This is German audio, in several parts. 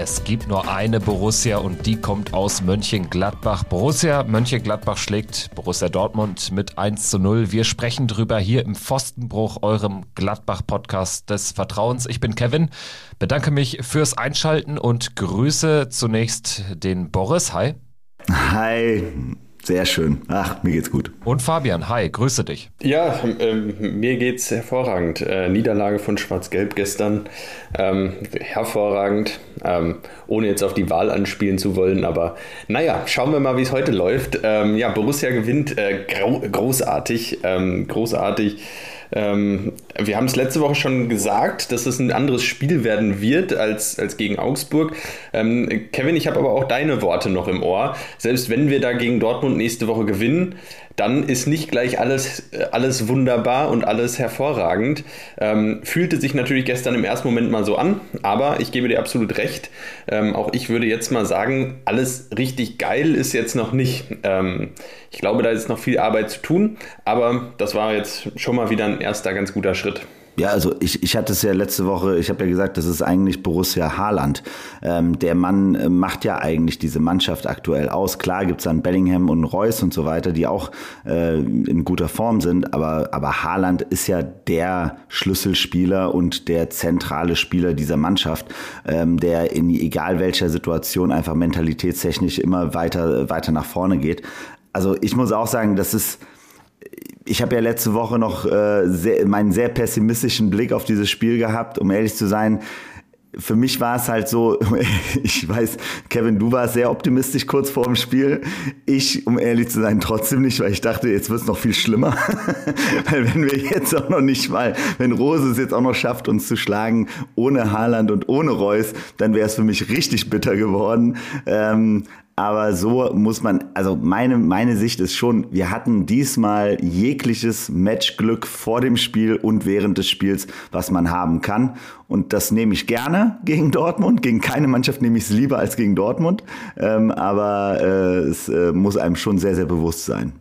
Es gibt nur eine Borussia und die kommt aus Mönchengladbach. Borussia Mönchengladbach schlägt Borussia Dortmund mit 1 zu 0. Wir sprechen drüber hier im Pfostenbruch, eurem Gladbach-Podcast des Vertrauens. Ich bin Kevin, bedanke mich fürs Einschalten und grüße zunächst den Boris. Hi. Hi. Sehr schön. Ach, mir geht's gut. Und Fabian, hi, grüße dich. Ja, ähm, mir geht's hervorragend. Äh, Niederlage von Schwarz-Gelb gestern, ähm, hervorragend. Ähm, ohne jetzt auf die Wahl anspielen zu wollen, aber naja, schauen wir mal, wie es heute läuft. Ähm, ja, Borussia gewinnt äh, großartig, ähm, großartig. Ähm, wir haben es letzte Woche schon gesagt, dass es ein anderes Spiel werden wird als, als gegen Augsburg. Ähm, Kevin, ich habe aber auch deine Worte noch im Ohr. Selbst wenn wir da gegen Dortmund nächste Woche gewinnen, dann ist nicht gleich alles, äh, alles wunderbar und alles hervorragend. Ähm, fühlte sich natürlich gestern im ersten Moment mal so an, aber ich gebe dir absolut recht. Ähm, auch ich würde jetzt mal sagen, alles richtig geil ist jetzt noch nicht. Ähm, ich glaube, da ist noch viel Arbeit zu tun, aber das war jetzt schon mal wieder ein erster ganz guter Schritt. Ja, also ich, ich hatte es ja letzte Woche, ich habe ja gesagt, das ist eigentlich Borussia Haaland. Ähm, der Mann äh, macht ja eigentlich diese Mannschaft aktuell aus. Klar gibt's dann Bellingham und Reus und so weiter, die auch äh, in guter Form sind, aber, aber Haaland ist ja der Schlüsselspieler und der zentrale Spieler dieser Mannschaft, ähm, der in egal welcher Situation einfach mentalitätstechnisch immer weiter, weiter nach vorne geht. Also ich muss auch sagen, das ist ich habe ja letzte Woche noch äh, sehr, meinen sehr pessimistischen Blick auf dieses Spiel gehabt, um ehrlich zu sein. Für mich war es halt so, ich weiß, Kevin, du warst sehr optimistisch kurz vor dem Spiel. Ich, um ehrlich zu sein, trotzdem nicht, weil ich dachte, jetzt wird es noch viel schlimmer. weil wenn wir jetzt auch noch nicht mal, wenn Rose es jetzt auch noch schafft, uns zu schlagen, ohne Haaland und ohne Reus, dann wäre es für mich richtig bitter geworden. Ähm, aber so muss man, also meine, meine Sicht ist schon, wir hatten diesmal jegliches Matchglück vor dem Spiel und während des Spiels, was man haben kann. Und das nehme ich gerne gegen Dortmund. Gegen keine Mannschaft nehme ich es lieber als gegen Dortmund. Ähm, aber äh, es äh, muss einem schon sehr, sehr bewusst sein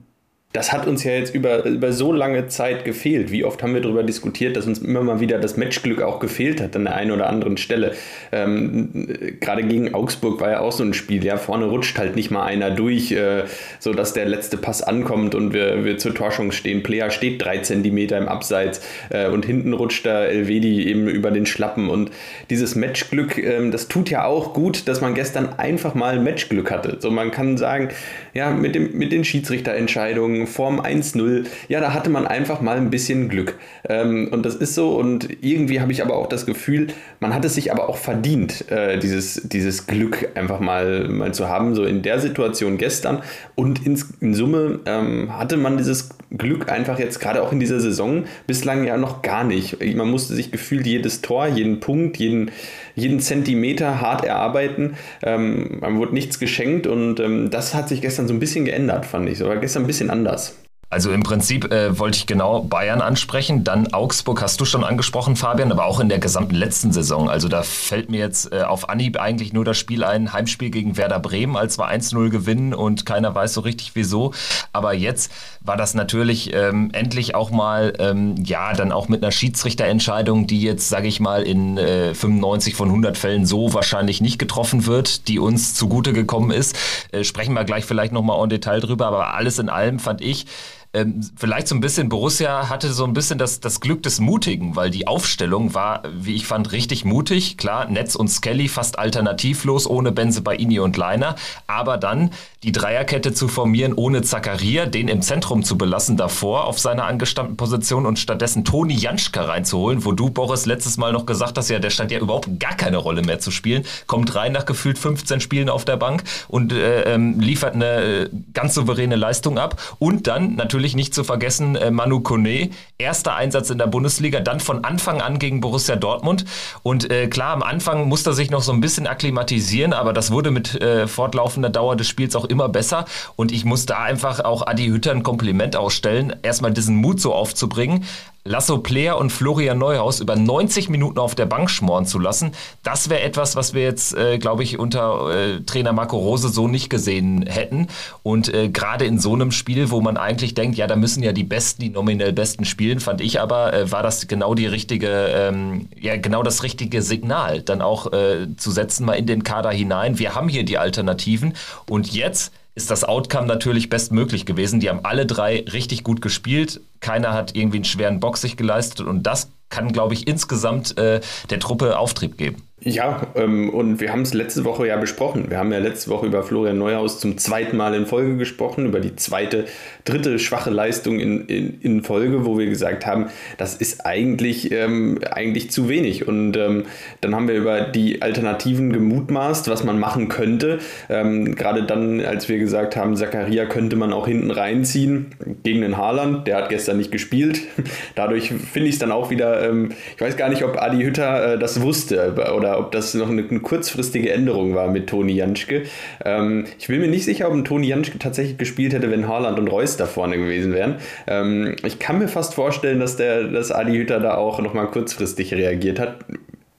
das hat uns ja jetzt über, über so lange Zeit gefehlt. Wie oft haben wir darüber diskutiert, dass uns immer mal wieder das Matchglück auch gefehlt hat an der einen oder anderen Stelle. Ähm, Gerade gegen Augsburg war ja auch so ein Spiel. Ja, vorne rutscht halt nicht mal einer durch, äh, sodass der letzte Pass ankommt und wir, wir zur Torschung stehen. Player steht drei Zentimeter im Abseits äh, und hinten rutscht da Elvedi eben über den Schlappen. Und dieses Matchglück, äh, das tut ja auch gut, dass man gestern einfach mal Matchglück hatte. So, man kann sagen, ja, mit, dem, mit den Schiedsrichterentscheidungen, Form 1-0, ja, da hatte man einfach mal ein bisschen Glück. Ähm, und das ist so. Und irgendwie habe ich aber auch das Gefühl, man hat es sich aber auch verdient, äh, dieses, dieses Glück einfach mal, mal zu haben, so in der Situation gestern. Und ins, in Summe ähm, hatte man dieses Glück einfach jetzt gerade auch in dieser Saison bislang ja noch gar nicht. Man musste sich gefühlt jedes Tor, jeden Punkt, jeden, jeden Zentimeter hart erarbeiten. Ähm, man wurde nichts geschenkt und ähm, das hat sich gestern so ein bisschen geändert, fand ich. So war gestern ein bisschen anders. Also im Prinzip äh, wollte ich genau Bayern ansprechen, dann Augsburg hast du schon angesprochen, Fabian, aber auch in der gesamten letzten Saison. Also da fällt mir jetzt äh, auf Anhieb eigentlich nur das Spiel ein, Heimspiel gegen Werder Bremen, als wir 1-0 gewinnen und keiner weiß so richtig wieso. Aber jetzt war das natürlich ähm, endlich auch mal, ähm, ja, dann auch mit einer Schiedsrichterentscheidung, die jetzt, sage ich mal, in äh, 95 von 100 Fällen so wahrscheinlich nicht getroffen wird, die uns zugute gekommen ist. Äh, sprechen wir gleich vielleicht nochmal en Detail drüber, aber alles in allem fand ich, ähm, vielleicht so ein bisschen, Borussia hatte so ein bisschen das, das Glück des Mutigen, weil die Aufstellung war, wie ich fand, richtig mutig. Klar, Netz und Skelly fast alternativlos, ohne Benze, Baini und Leiner. Aber dann die Dreierkette zu formieren, ohne Zakaria, den im Zentrum zu belassen davor auf seiner angestammten Position und stattdessen Toni Janschka reinzuholen, wo du, Boris, letztes Mal noch gesagt hast, ja, der stand ja überhaupt gar keine Rolle mehr zu spielen, kommt rein nach gefühlt 15 Spielen auf der Bank und äh, ähm, liefert eine äh, ganz souveräne Leistung ab. Und dann natürlich natürlich nicht zu vergessen äh, Manu Kone, erster Einsatz in der Bundesliga, dann von Anfang an gegen Borussia Dortmund. Und äh, klar, am Anfang musste er sich noch so ein bisschen akklimatisieren, aber das wurde mit äh, fortlaufender Dauer des Spiels auch immer besser. Und ich muss da einfach auch Adi Hütter ein Kompliment ausstellen, erstmal diesen Mut so aufzubringen. Lasso Player und Florian Neuhaus über 90 Minuten auf der Bank schmoren zu lassen, das wäre etwas, was wir jetzt, äh, glaube ich, unter äh, Trainer Marco Rose so nicht gesehen hätten. Und äh, gerade in so einem Spiel, wo man eigentlich denkt, ja, da müssen ja die Besten, die nominell Besten spielen, fand ich aber, äh, war das genau die richtige, ähm, ja, genau das richtige Signal, dann auch äh, zu setzen, mal in den Kader hinein. Wir haben hier die Alternativen und jetzt ist das Outcome natürlich bestmöglich gewesen. Die haben alle drei richtig gut gespielt. Keiner hat irgendwie einen schweren Box sich geleistet und das kann, glaube ich, insgesamt äh, der Truppe Auftrieb geben. Ja, ähm, und wir haben es letzte Woche ja besprochen. Wir haben ja letzte Woche über Florian Neuhaus zum zweiten Mal in Folge gesprochen, über die zweite, dritte schwache Leistung in, in, in Folge, wo wir gesagt haben, das ist eigentlich, ähm, eigentlich zu wenig. Und ähm, dann haben wir über die Alternativen gemutmaßt, was man machen könnte. Ähm, gerade dann, als wir gesagt haben, Zakaria könnte man auch hinten reinziehen gegen den Haaland. Der hat gestern nicht gespielt. Dadurch finde ich es dann auch wieder, ähm, ich weiß gar nicht, ob Adi Hütter äh, das wusste oder oder ob das noch eine, eine kurzfristige Änderung war mit Toni Janschke. Ähm, ich bin mir nicht sicher, ob ein Toni Janschke tatsächlich gespielt hätte, wenn Haaland und Reus da vorne gewesen wären. Ähm, ich kann mir fast vorstellen, dass der dass Adi Hütter da auch nochmal kurzfristig reagiert hat.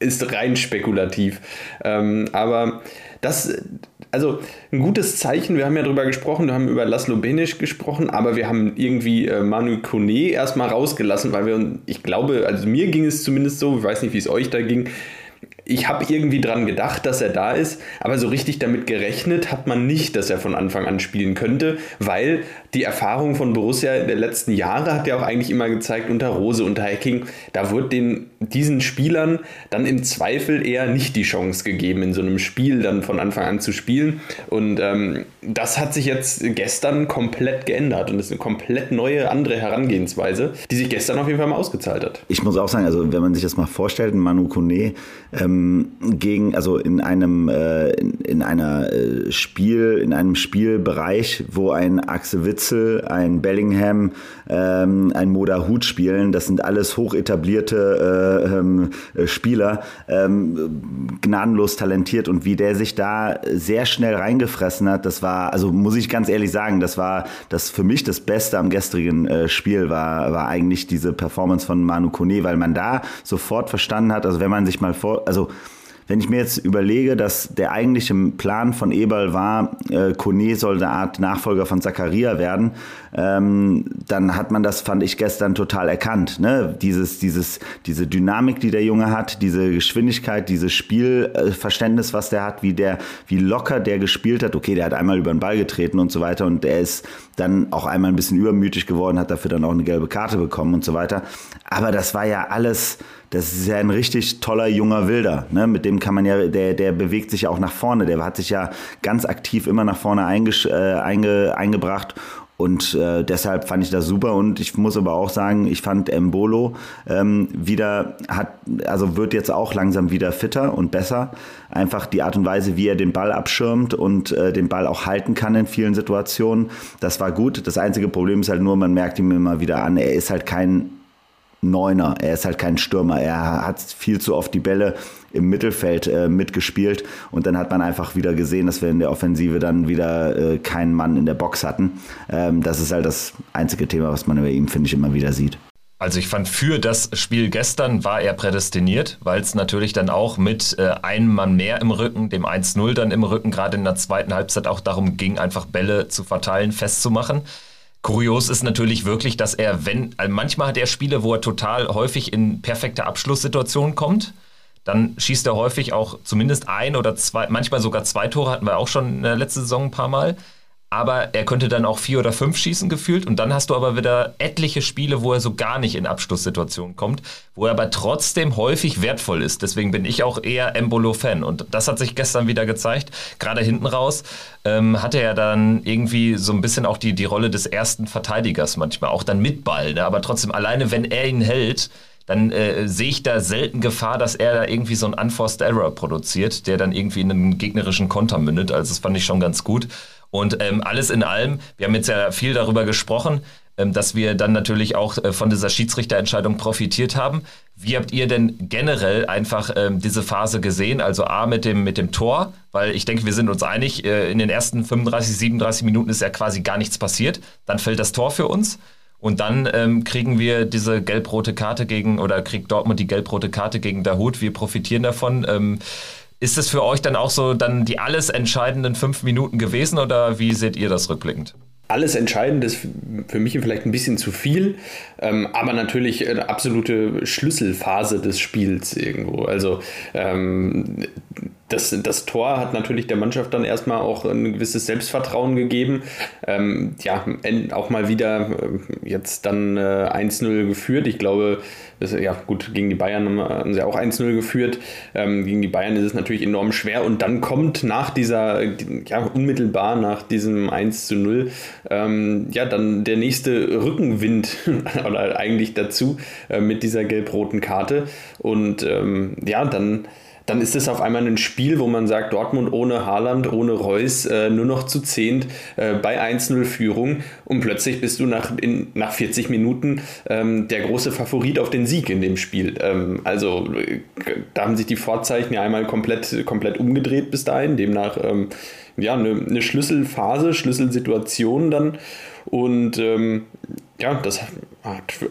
Ist rein spekulativ. Ähm, aber das, also ein gutes Zeichen, wir haben ja darüber gesprochen, wir haben über Laszlo Benisch gesprochen, aber wir haben irgendwie äh, Manu Kone erstmal rausgelassen, weil wir, ich glaube, also mir ging es zumindest so, ich weiß nicht, wie es euch da ging, ich habe irgendwie dran gedacht, dass er da ist, aber so richtig damit gerechnet hat man nicht, dass er von Anfang an spielen könnte, weil die Erfahrung von Borussia der letzten Jahre hat ja auch eigentlich immer gezeigt, unter Rose, unter Hacking, da wird den, diesen Spielern dann im Zweifel eher nicht die Chance gegeben, in so einem Spiel dann von Anfang an zu spielen. Und ähm, das hat sich jetzt gestern komplett geändert und ist eine komplett neue, andere Herangehensweise, die sich gestern auf jeden Fall mal ausgezahlt hat. Ich muss auch sagen, also wenn man sich das mal vorstellt, Manu Kone ähm, gegen, also in einem, äh, in, in, einer äh, Spiel, in einem Spielbereich, wo ein Axel Witz Witzel, ein Bellingham, ähm, ein Moda Hut spielen. Das sind alles hoch etablierte äh, ähm, Spieler, ähm, gnadenlos talentiert und wie der sich da sehr schnell reingefressen hat, das war, also muss ich ganz ehrlich sagen, das war das für mich das Beste am gestrigen äh, Spiel war, war eigentlich diese Performance von Manu Kone, weil man da sofort verstanden hat, also wenn man sich mal vor, also wenn ich mir jetzt überlege, dass der eigentliche Plan von Eberl war, äh, Kone soll eine Art Nachfolger von Zakaria werden, ähm, dann hat man das, fand ich gestern total erkannt. Ne? Dieses, dieses, diese Dynamik, die der Junge hat, diese Geschwindigkeit, dieses Spielverständnis, was der hat, wie der, wie locker der gespielt hat. Okay, der hat einmal über den Ball getreten und so weiter und der ist dann auch einmal ein bisschen übermütig geworden, hat dafür dann auch eine gelbe Karte bekommen und so weiter. Aber das war ja alles das ist ja ein richtig toller junger Wilder. Ne? Mit dem kann man ja, der, der bewegt sich ja auch nach vorne. Der hat sich ja ganz aktiv immer nach vorne äh, einge, eingebracht. Und äh, deshalb fand ich das super. Und ich muss aber auch sagen, ich fand Embolo ähm, wieder hat, also wird jetzt auch langsam wieder fitter und besser. Einfach die Art und Weise, wie er den Ball abschirmt und äh, den Ball auch halten kann in vielen Situationen. Das war gut. Das einzige Problem ist halt nur, man merkt ihm immer wieder an, er ist halt kein Neuner. Er ist halt kein Stürmer. Er hat viel zu oft die Bälle im Mittelfeld äh, mitgespielt und dann hat man einfach wieder gesehen, dass wir in der Offensive dann wieder äh, keinen Mann in der Box hatten. Ähm, das ist halt das einzige Thema, was man bei ihm, finde ich, immer wieder sieht. Also ich fand, für das Spiel gestern war er prädestiniert, weil es natürlich dann auch mit äh, einem Mann mehr im Rücken, dem 1-0 dann im Rücken, gerade in der zweiten Halbzeit auch darum ging, einfach Bälle zu verteilen, festzumachen. Kurios ist natürlich wirklich, dass er, wenn, also manchmal hat er Spiele, wo er total häufig in perfekte Abschlusssituationen kommt. Dann schießt er häufig auch zumindest ein oder zwei, manchmal sogar zwei Tore hatten wir auch schon in der letzten Saison ein paar Mal aber er könnte dann auch vier oder fünf schießen gefühlt und dann hast du aber wieder etliche Spiele, wo er so gar nicht in Abschlusssituationen kommt, wo er aber trotzdem häufig wertvoll ist. Deswegen bin ich auch eher Embolo-Fan und das hat sich gestern wieder gezeigt. Gerade hinten raus ähm, hatte er dann irgendwie so ein bisschen auch die, die Rolle des ersten Verteidigers manchmal, auch dann mit Ball, ne? aber trotzdem alleine, wenn er ihn hält, dann äh, sehe ich da selten Gefahr, dass er da irgendwie so einen Unforced Error produziert, der dann irgendwie in einen gegnerischen Konter mündet. Also das fand ich schon ganz gut. Und ähm, alles in allem, wir haben jetzt ja viel darüber gesprochen, ähm, dass wir dann natürlich auch äh, von dieser Schiedsrichterentscheidung profitiert haben. Wie habt ihr denn generell einfach ähm, diese Phase gesehen? Also A mit dem, mit dem Tor, weil ich denke, wir sind uns einig, äh, in den ersten 35, 37 Minuten ist ja quasi gar nichts passiert. Dann fällt das Tor für uns. Und dann ähm, kriegen wir diese gelb-rote Karte gegen, oder kriegt Dortmund die gelb-rote Karte gegen Dahut. Wir profitieren davon. Ähm, ist es für euch dann auch so dann die alles entscheidenden fünf Minuten gewesen oder wie seht ihr das rückblickend? alles Entscheidende ist für mich vielleicht ein bisschen zu viel, ähm, aber natürlich eine absolute Schlüsselphase des Spiels irgendwo. Also ähm, das, das Tor hat natürlich der Mannschaft dann erstmal auch ein gewisses Selbstvertrauen gegeben. Ähm, ja, auch mal wieder äh, jetzt dann äh, 1-0 geführt. Ich glaube, das, ja gut, gegen die Bayern haben sie auch 1-0 geführt. Ähm, gegen die Bayern ist es natürlich enorm schwer. Und dann kommt nach dieser, ja, unmittelbar nach diesem 1-0, ähm, ja, dann der nächste Rückenwind oder eigentlich dazu äh, mit dieser gelb-roten Karte. Und ähm, ja, dann dann ist es auf einmal ein Spiel, wo man sagt, Dortmund ohne Haaland, ohne Reus, äh, nur noch zu zehnt äh, bei 1-0 Führung und plötzlich bist du nach, in, nach 40 Minuten ähm, der große Favorit auf den Sieg in dem Spiel. Ähm, also äh, da haben sich die Vorzeichen ja einmal komplett, komplett umgedreht bis dahin, demnach ähm, ja, eine, eine Schlüsselphase, Schlüsselsituation dann und ähm, ja, das hat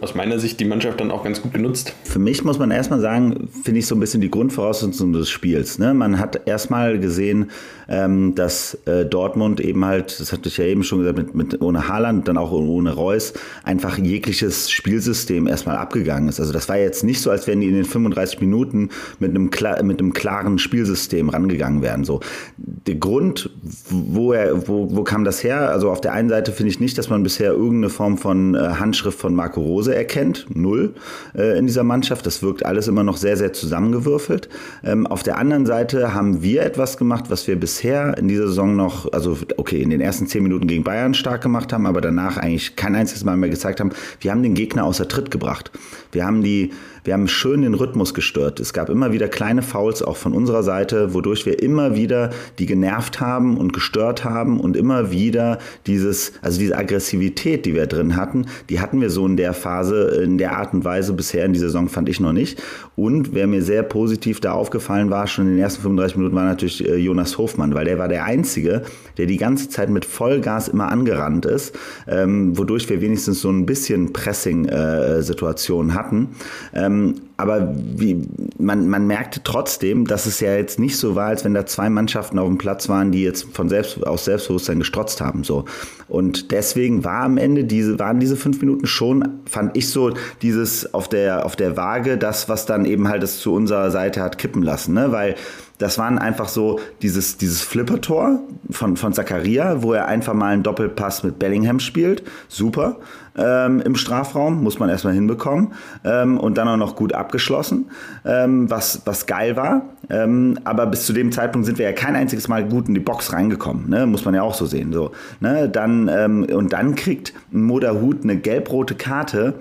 aus meiner Sicht die Mannschaft dann auch ganz gut genutzt. Für mich muss man erstmal sagen, finde ich so ein bisschen die Grundvoraussetzung des Spiels. Ne? Man hat erstmal gesehen, ähm, dass äh, Dortmund eben halt, das hatte ich ja eben schon gesagt, mit, mit ohne Haaland, dann auch ohne Reus, einfach jegliches Spielsystem erstmal abgegangen ist. Also das war jetzt nicht so, als wenn die in den 35 Minuten mit einem, mit einem klaren Spielsystem rangegangen wären. So. Der Grund, wo, er, wo, wo kam das her? Also auf der einen Seite finde ich nicht, dass man bisher irgendeine Form von äh, Handschrift von Marco Rose erkennt. Null äh, in dieser Mannschaft. Das wirkt alles immer noch sehr, sehr zusammengewürfelt. Ähm, auf der anderen Seite haben wir etwas gemacht, was wir bisher in dieser Saison noch, also okay, in den ersten zehn Minuten gegen Bayern stark gemacht haben, aber danach eigentlich kein einziges Mal mehr gezeigt haben, wir haben den Gegner außer Tritt gebracht. Wir haben die wir haben schön den Rhythmus gestört. Es gab immer wieder kleine Fouls auch von unserer Seite, wodurch wir immer wieder die genervt haben und gestört haben und immer wieder dieses, also diese Aggressivität, die wir drin hatten, die hatten wir so in der Phase, in der Art und Weise bisher in dieser Saison fand ich noch nicht. Und wer mir sehr positiv da aufgefallen war, schon in den ersten 35 Minuten, war natürlich äh, Jonas Hofmann, weil der war der Einzige, der die ganze Zeit mit Vollgas immer angerannt ist, ähm, wodurch wir wenigstens so ein bisschen Pressing-Situation äh, hatten. Ähm, ähm, aber wie, man, man merkte trotzdem, dass es ja jetzt nicht so war, als wenn da zwei Mannschaften auf dem Platz waren, die jetzt von selbst, aus Selbstbewusstsein gestrotzt haben. So. Und deswegen war am Ende diese, waren diese fünf Minuten schon, fand ich so, dieses auf der, auf der Waage, das, was dann eben halt es zu unserer Seite hat kippen lassen. Ne? Weil das waren einfach so dieses, dieses Flippertor von, von Zakaria, wo er einfach mal einen Doppelpass mit Bellingham spielt. Super. Ähm, Im Strafraum muss man erstmal hinbekommen. Ähm, und dann auch noch gut abgeschlossen, ähm, was, was geil war. Ähm, aber bis zu dem Zeitpunkt sind wir ja kein einziges Mal gut in die Box reingekommen. Ne? Muss man ja auch so sehen. So, ne? dann, ähm, und dann kriegt Moderhut eine gelb-rote Karte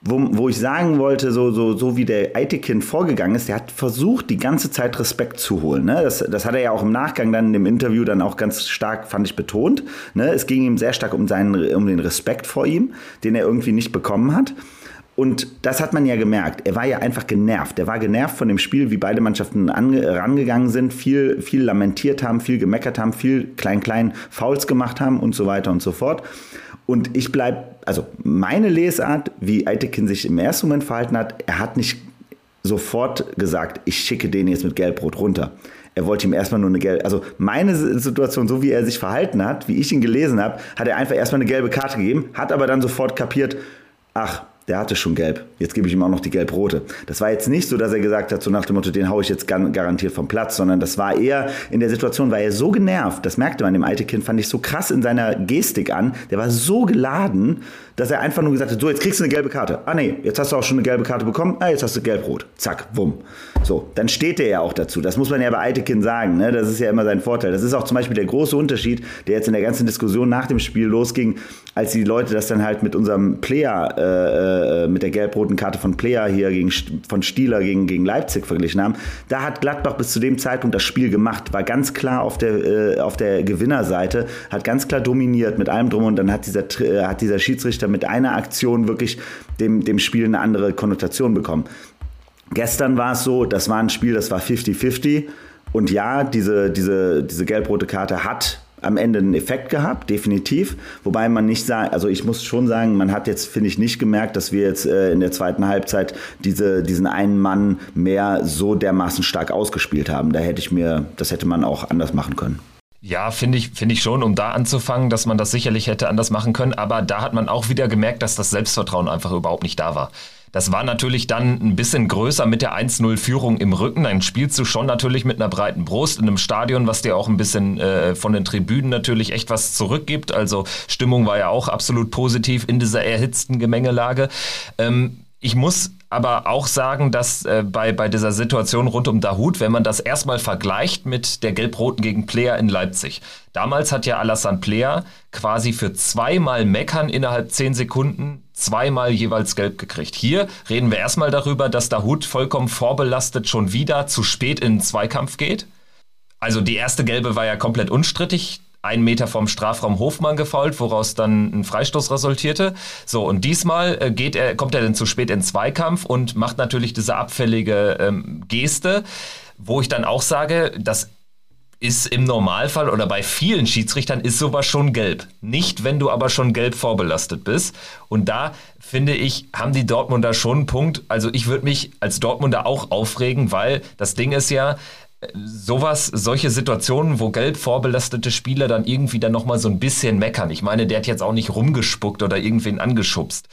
wo, wo ich sagen wollte, so, so, so wie der Eitekin vorgegangen ist, der hat versucht, die ganze Zeit Respekt zu holen. Ne? Das, das hat er ja auch im Nachgang dann in dem Interview dann auch ganz stark, fand ich, betont. Ne? Es ging ihm sehr stark um, seinen, um den Respekt vor ihm, den er irgendwie nicht bekommen hat. Und das hat man ja gemerkt. Er war ja einfach genervt. Er war genervt von dem Spiel, wie beide Mannschaften rangegangen sind, viel, viel lamentiert haben, viel gemeckert haben, viel klein-klein Fouls gemacht haben und so weiter und so fort. Und ich bleibe, also meine Lesart, wie Eitekin sich im ersten Moment verhalten hat, er hat nicht sofort gesagt, ich schicke den jetzt mit Gelbrot runter. Er wollte ihm erstmal nur eine gelbe, also meine Situation, so wie er sich verhalten hat, wie ich ihn gelesen habe, hat er einfach erstmal eine gelbe Karte gegeben, hat aber dann sofort kapiert, ach, der hatte schon gelb. Jetzt gebe ich ihm auch noch die gelb-rote. Das war jetzt nicht so, dass er gesagt hat, so nach dem Motto, den haue ich jetzt garantiert vom Platz, sondern das war eher in der Situation, war er so genervt, das merkte man dem alte Kind, fand ich so krass in seiner Gestik an, der war so geladen, dass er einfach nur gesagt hat, so, jetzt kriegst du eine gelbe Karte. Ah nee, jetzt hast du auch schon eine gelbe Karte bekommen, ah, jetzt hast du gelb-rot. Zack, wumm. So, dann steht er ja auch dazu. Das muss man ja bei Eitekin sagen, ne? das ist ja immer sein Vorteil. Das ist auch zum Beispiel der große Unterschied, der jetzt in der ganzen Diskussion nach dem Spiel losging, als die Leute das dann halt mit unserem Player äh, äh, mit der gelb-roten Karte von Player hier gegen, von Stieler gegen, gegen Leipzig verglichen haben. Da hat Gladbach bis zu dem Zeitpunkt das Spiel gemacht, war ganz klar auf der, äh, auf der Gewinnerseite, hat ganz klar dominiert mit allem drum und dann hat dieser, äh, hat dieser Schiedsrichter mit einer Aktion wirklich dem, dem Spiel eine andere Konnotation bekommen. Gestern war es so, das war ein Spiel, das war 50-50 und ja, diese, diese, diese gelb-rote Karte hat am Ende einen Effekt gehabt, definitiv. Wobei man nicht sagen, also ich muss schon sagen, man hat jetzt, finde ich, nicht gemerkt, dass wir jetzt äh, in der zweiten Halbzeit diese, diesen einen Mann mehr so dermaßen stark ausgespielt haben. Da hätte ich mir, das hätte man auch anders machen können. Ja, finde ich, finde ich schon, um da anzufangen, dass man das sicherlich hätte anders machen können. Aber da hat man auch wieder gemerkt, dass das Selbstvertrauen einfach überhaupt nicht da war. Das war natürlich dann ein bisschen größer mit der 1-0-Führung im Rücken. Dann spielst du schon natürlich mit einer breiten Brust in einem Stadion, was dir auch ein bisschen äh, von den Tribünen natürlich echt was zurückgibt. Also Stimmung war ja auch absolut positiv in dieser erhitzten Gemengelage. Ähm, ich muss aber auch sagen, dass äh, bei, bei dieser Situation rund um Dahut, wenn man das erstmal vergleicht mit der Gelb-Roten gegen Player in Leipzig. Damals hat ja Alassane Player quasi für zweimal Meckern innerhalb zehn Sekunden zweimal jeweils gelb gekriegt. Hier reden wir erstmal darüber, dass Dahut vollkommen vorbelastet schon wieder zu spät in den Zweikampf geht. Also die erste gelbe war ja komplett unstrittig einen Meter vom Strafraum Hofmann gefault, woraus dann ein Freistoß resultierte. So, und diesmal äh, geht er, kommt er dann zu spät in Zweikampf und macht natürlich diese abfällige ähm, Geste, wo ich dann auch sage, das ist im Normalfall oder bei vielen Schiedsrichtern ist sowas schon gelb. Nicht, wenn du aber schon gelb vorbelastet bist. Und da finde ich, haben die Dortmunder schon einen Punkt. Also ich würde mich als Dortmunder auch aufregen, weil das Ding ist ja, sowas, solche Situationen, wo gelb vorbelastete Spieler dann irgendwie dann nochmal so ein bisschen meckern. Ich meine, der hat jetzt auch nicht rumgespuckt oder irgendwen angeschubst.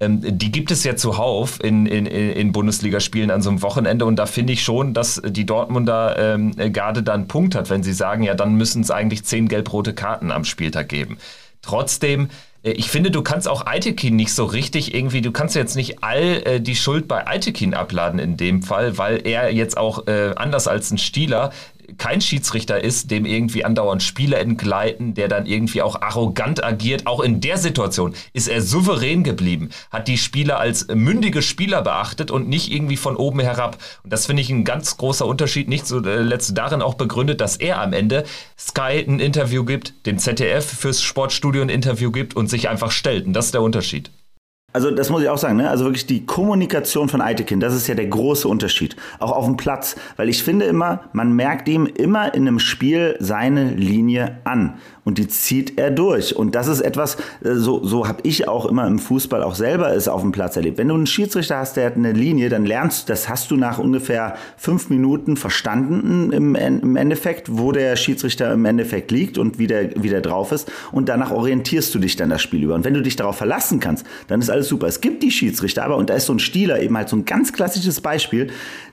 Ähm, die gibt es ja zuhauf in, in, in Bundesligaspielen an so einem Wochenende und da finde ich schon, dass die Dortmunder ähm, Garde dann Punkt hat, wenn sie sagen, ja, dann müssen es eigentlich zehn gelb-rote Karten am Spieltag geben. Trotzdem ich finde, du kannst auch Aitekin nicht so richtig irgendwie, du kannst jetzt nicht all äh, die Schuld bei Aitekin abladen in dem Fall, weil er jetzt auch äh, anders als ein Stieler kein Schiedsrichter ist, dem irgendwie andauernd Spiele entgleiten, der dann irgendwie auch arrogant agiert. Auch in der Situation ist er souverän geblieben, hat die Spieler als mündige Spieler beachtet und nicht irgendwie von oben herab. Und das finde ich ein ganz großer Unterschied, nicht zuletzt darin auch begründet, dass er am Ende Sky ein Interview gibt, dem ZDF fürs Sportstudio ein Interview gibt und sich einfach stellt. Und das ist der Unterschied. Also das muss ich auch sagen, ne? Also wirklich die Kommunikation von Eitekin, das ist ja der große Unterschied. Auch auf dem Platz. Weil ich finde immer, man merkt ihm immer in einem Spiel seine Linie an und die zieht er durch. Und das ist etwas, äh, so, so habe ich auch immer im Fußball auch selber es auf dem Platz erlebt. Wenn du einen Schiedsrichter hast, der hat eine Linie, dann lernst du, das hast du nach ungefähr fünf Minuten verstanden im, im Endeffekt, wo der Schiedsrichter im Endeffekt liegt und wie der, wie der drauf ist. Und danach orientierst du dich dann das Spiel über. Und wenn du dich darauf verlassen kannst, dann ist alles super. Es gibt die Schiedsrichter, aber, und da ist so ein Stieler eben halt so ein ganz klassisches Beispiel,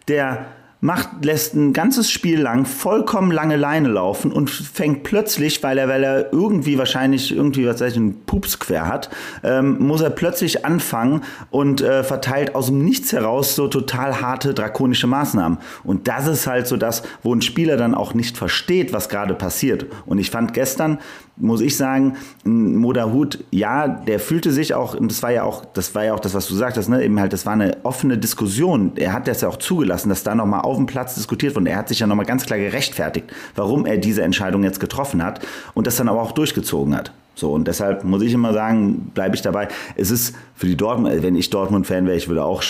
der macht, lässt ein ganzes Spiel lang vollkommen lange Leine laufen und fängt plötzlich, weil er, weil er irgendwie wahrscheinlich irgendwie, was weiß ich, einen Pups quer hat, ähm, muss er plötzlich anfangen und äh, verteilt aus dem Nichts heraus so total harte, drakonische Maßnahmen. Und das ist halt so das, wo ein Spieler dann auch nicht versteht, was gerade passiert. Und ich fand gestern, muss ich sagen, Modahut, ja, der fühlte sich auch, und das war ja auch, das war ja auch das, was du sagtest, ne, eben halt, das war eine offene Diskussion. Er hat das ja auch zugelassen, dass da nochmal auf dem Platz diskutiert wurde. Er hat sich ja nochmal ganz klar gerechtfertigt, warum er diese Entscheidung jetzt getroffen hat und das dann aber auch durchgezogen hat. So, und deshalb muss ich immer sagen, bleibe ich dabei. Es ist für die Dortmund, wenn ich Dortmund-Fan wäre, ich würde auch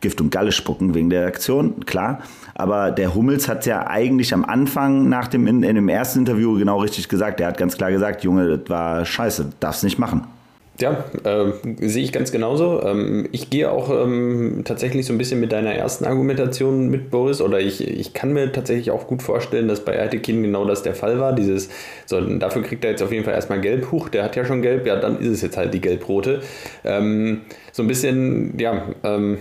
Gift und Galle spucken wegen der Aktion, klar. Aber der Hummels hat ja eigentlich am Anfang nach dem, in, in dem ersten Interview genau richtig gesagt. Er hat ganz klar gesagt, Junge, das war scheiße, darfst nicht machen. Ja, äh, sehe ich ganz genauso. Ähm, ich gehe auch ähm, tatsächlich so ein bisschen mit deiner ersten Argumentation mit, Boris, oder ich, ich kann mir tatsächlich auch gut vorstellen, dass bei Ertekin genau das der Fall war. Dieses, so, dafür kriegt er jetzt auf jeden Fall erstmal gelb. Huch, der hat ja schon gelb, ja, dann ist es jetzt halt die gelb-rote. Ähm, so ein bisschen, ja, ähm, äh,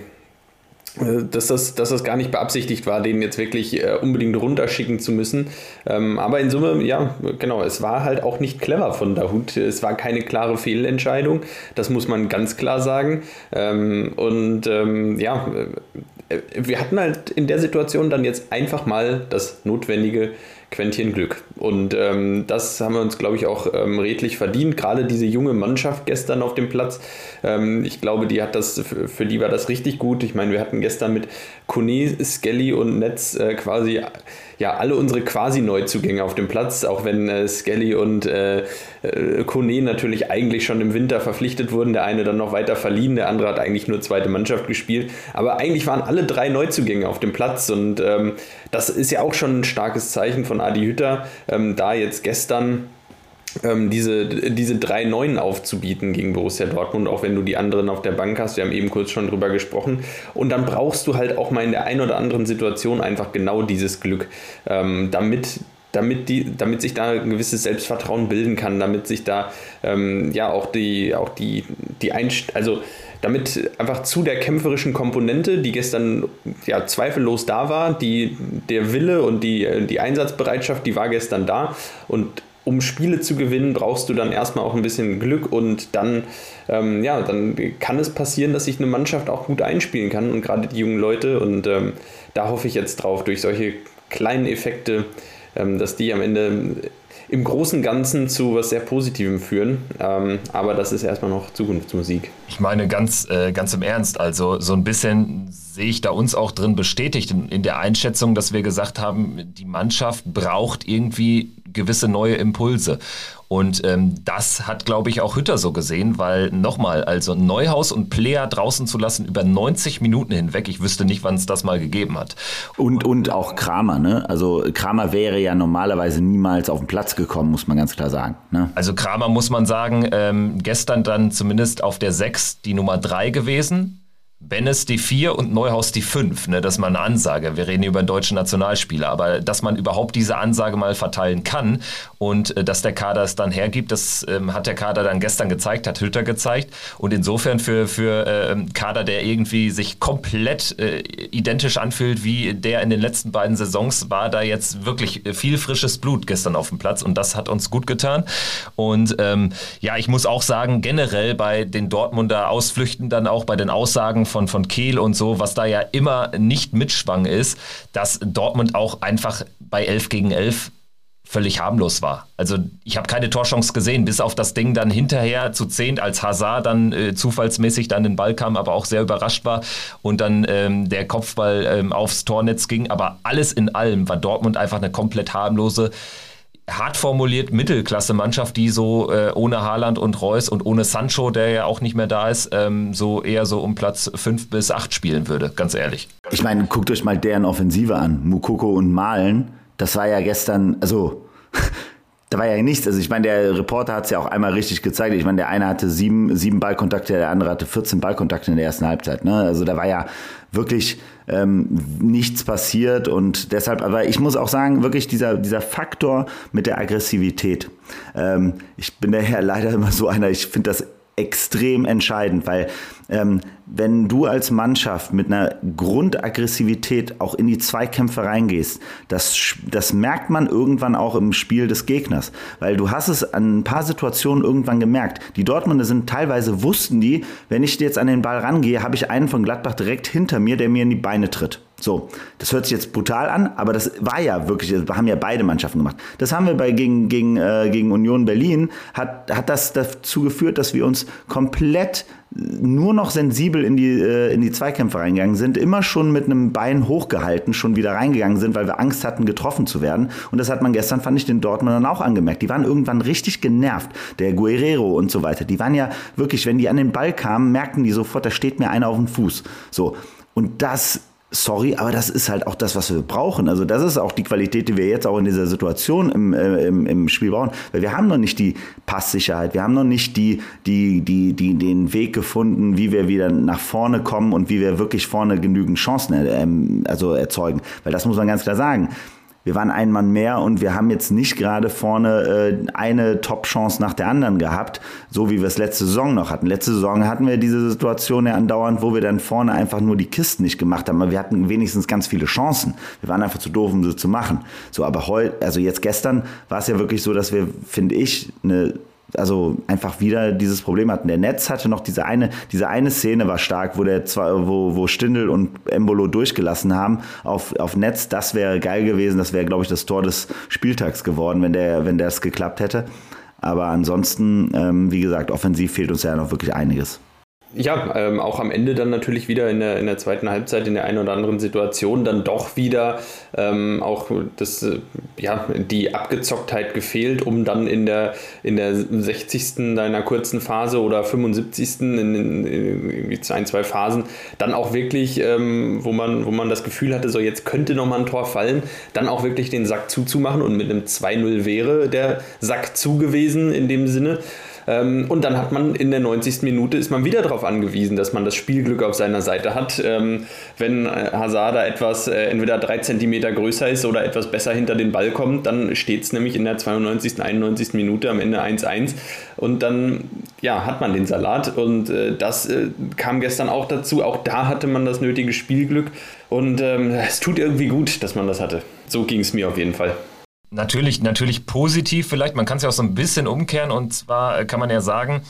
dass das, dass das gar nicht beabsichtigt war, den jetzt wirklich äh, unbedingt runterschicken zu müssen. Ähm, aber in Summe, ja, genau, es war halt auch nicht clever von Dahut. Es war keine klare Fehlentscheidung, das muss man ganz klar sagen. Ähm, und ähm, ja, äh, wir hatten halt in der Situation dann jetzt einfach mal das Notwendige Quäntchen Glück. Und ähm, das haben wir uns, glaube ich, auch ähm, redlich verdient. Gerade diese junge Mannschaft gestern auf dem Platz. Ähm, ich glaube, die hat das, für die war das richtig gut. Ich meine, wir hatten gestern mit Kone, Skelly und Netz äh, quasi ja alle unsere quasi Neuzugänge auf dem Platz, auch wenn äh, Skelly und äh, äh, Kone natürlich eigentlich schon im Winter verpflichtet wurden. Der eine dann noch weiter verliehen, der andere hat eigentlich nur zweite Mannschaft gespielt. Aber eigentlich waren alle drei Neuzugänge auf dem Platz und ähm, das ist ja auch schon ein starkes Zeichen von Adi Hütter, ähm, da jetzt gestern ähm, diese, diese drei Neuen aufzubieten gegen Borussia Dortmund, auch wenn du die anderen auf der Bank hast. Wir haben eben kurz schon drüber gesprochen. Und dann brauchst du halt auch mal in der einen oder anderen Situation einfach genau dieses Glück, ähm, damit damit, die, damit sich da ein gewisses Selbstvertrauen bilden kann, damit sich da ähm, ja auch die, auch die, die Einst also damit einfach zu der kämpferischen Komponente, die gestern ja zweifellos da war, die, der Wille und die, die Einsatzbereitschaft, die war gestern da und um Spiele zu gewinnen, brauchst du dann erstmal auch ein bisschen Glück und dann, ähm, ja, dann kann es passieren, dass sich eine Mannschaft auch gut einspielen kann und gerade die jungen Leute und ähm, da hoffe ich jetzt drauf, durch solche kleinen Effekte, ähm, dass die am Ende im Großen Ganzen zu was sehr Positivem führen. Ähm, aber das ist erstmal noch Zukunftsmusik. Ich meine ganz, äh, ganz im Ernst, also so ein bisschen sehe ich da uns auch drin bestätigt in, in der Einschätzung, dass wir gesagt haben, die Mannschaft braucht irgendwie gewisse neue Impulse. Und ähm, das hat, glaube ich, auch Hütter so gesehen, weil nochmal, also Neuhaus und Player draußen zu lassen über 90 Minuten hinweg, ich wüsste nicht, wann es das mal gegeben hat. Und, und auch Kramer, ne? Also Kramer wäre ja normalerweise niemals auf den Platz gekommen, muss man ganz klar sagen. Ne? Also Kramer muss man sagen, ähm, gestern dann zumindest auf der 6 die Nummer 3 gewesen Bennis die 4 und Neuhaus die 5, ne, das ist mal eine Ansage. Wir reden über einen deutschen Nationalspieler, aber dass man überhaupt diese Ansage mal verteilen kann und äh, dass der Kader es dann hergibt, das ähm, hat der Kader dann gestern gezeigt, hat Hütter gezeigt. Und insofern für, für äh, Kader, der irgendwie sich komplett äh, identisch anfühlt wie der in den letzten beiden Saisons, war da jetzt wirklich viel frisches Blut gestern auf dem Platz. Und das hat uns gut getan. Und ähm, ja, ich muss auch sagen, generell bei den Dortmunder Ausflüchten dann auch bei den Aussagen von, von Kehl und so, was da ja immer nicht mitschwang ist, dass Dortmund auch einfach bei 11 gegen 11 völlig harmlos war. Also ich habe keine Torchance gesehen, bis auf das Ding dann hinterher zu zehn, als Hazard dann äh, zufallsmäßig dann den Ball kam, aber auch sehr überrascht war und dann ähm, der Kopfball ähm, aufs Tornetz ging. Aber alles in allem war Dortmund einfach eine komplett harmlose hart formuliert Mittelklasse-Mannschaft, die so äh, ohne Haaland und Reus und ohne Sancho, der ja auch nicht mehr da ist, ähm, so eher so um Platz 5 bis 8 spielen würde, ganz ehrlich. Ich meine, guckt euch mal deren Offensive an. Mukoko und Malen, das war ja gestern, also da war ja nichts. Also ich meine, der Reporter hat es ja auch einmal richtig gezeigt. Ich meine, der eine hatte sieben, sieben Ballkontakte, der andere hatte 14 Ballkontakte in der ersten Halbzeit. Ne? Also da war ja wirklich ähm, nichts passiert und deshalb, aber ich muss auch sagen, wirklich dieser, dieser Faktor mit der Aggressivität. Ähm, ich bin daher leider immer so einer, ich finde das extrem entscheidend, weil ähm, wenn du als Mannschaft mit einer Grundaggressivität auch in die Zweikämpfe reingehst, das, das merkt man irgendwann auch im Spiel des Gegners. Weil du hast es an ein paar Situationen irgendwann gemerkt. Die Dortmunder sind teilweise, wussten die, wenn ich jetzt an den Ball rangehe, habe ich einen von Gladbach direkt hinter mir, der mir in die Beine tritt. So, das hört sich jetzt brutal an, aber das war ja wirklich, das haben ja beide Mannschaften gemacht. Das haben wir bei gegen, gegen, äh, gegen Union Berlin, hat, hat das dazu geführt, dass wir uns komplett nur noch sensibel in die, äh, in die Zweikämpfe reingegangen sind, immer schon mit einem Bein hochgehalten, schon wieder reingegangen sind, weil wir Angst hatten, getroffen zu werden. Und das hat man gestern, fand ich, den Dortmundern auch angemerkt. Die waren irgendwann richtig genervt. Der Guerrero und so weiter. Die waren ja wirklich, wenn die an den Ball kamen, merkten die sofort, da steht mir einer auf dem Fuß. So. Und das sorry, aber das ist halt auch das, was wir brauchen. Also das ist auch die Qualität, die wir jetzt auch in dieser Situation im, äh, im, im Spiel brauchen. Weil wir haben noch nicht die Passsicherheit, wir haben noch nicht die, die, die, die, den Weg gefunden, wie wir wieder nach vorne kommen und wie wir wirklich vorne genügend Chancen äh, ähm, also erzeugen. Weil das muss man ganz klar sagen wir waren ein Mann mehr und wir haben jetzt nicht gerade vorne äh, eine Top-Chance nach der anderen gehabt, so wie wir es letzte Saison noch hatten. Letzte Saison hatten wir diese Situation ja andauernd, wo wir dann vorne einfach nur die Kisten nicht gemacht haben, aber wir hatten wenigstens ganz viele Chancen. Wir waren einfach zu doof, um sie zu machen. So, aber heute, also jetzt gestern war es ja wirklich so, dass wir, finde ich, eine also einfach wieder dieses Problem hatten. Der Netz hatte noch diese eine, diese eine Szene war stark, wo der wo, wo Stindel und Embolo durchgelassen haben auf, auf Netz. Das wäre geil gewesen. Das wäre, glaube ich, das Tor des Spieltags geworden, wenn der, wenn das geklappt hätte. Aber ansonsten, ähm, wie gesagt, offensiv fehlt uns ja noch wirklich einiges. Ja, ähm, auch am Ende dann natürlich wieder in der, in der zweiten Halbzeit in der einen oder anderen Situation dann doch wieder ähm, auch das, äh, ja, die Abgezocktheit gefehlt, um dann in der, in der 60. deiner kurzen Phase oder 75. in, in, in ein, zwei Phasen dann auch wirklich, ähm, wo, man, wo man das Gefühl hatte, so jetzt könnte nochmal ein Tor fallen, dann auch wirklich den Sack zuzumachen und mit einem 2-0 wäre der Sack zu gewesen in dem Sinne. Ähm, und dann hat man in der 90. Minute ist man wieder darauf angewiesen, dass man das Spielglück auf seiner Seite hat. Ähm, wenn äh, Hazard da etwas äh, entweder drei Zentimeter größer ist oder etwas besser hinter den Ball kommt, dann steht es nämlich in der 92., 91. Minute am Ende 1-1 und dann ja, hat man den Salat und äh, das kam gestern auch dazu. Auch da hatte man das nötige Spielglück und ähm, es tut irgendwie gut, dass man das hatte. So ging es mir auf jeden Fall. Natürlich, natürlich positiv vielleicht. Man kann es ja auch so ein bisschen umkehren und zwar kann man ja sagen,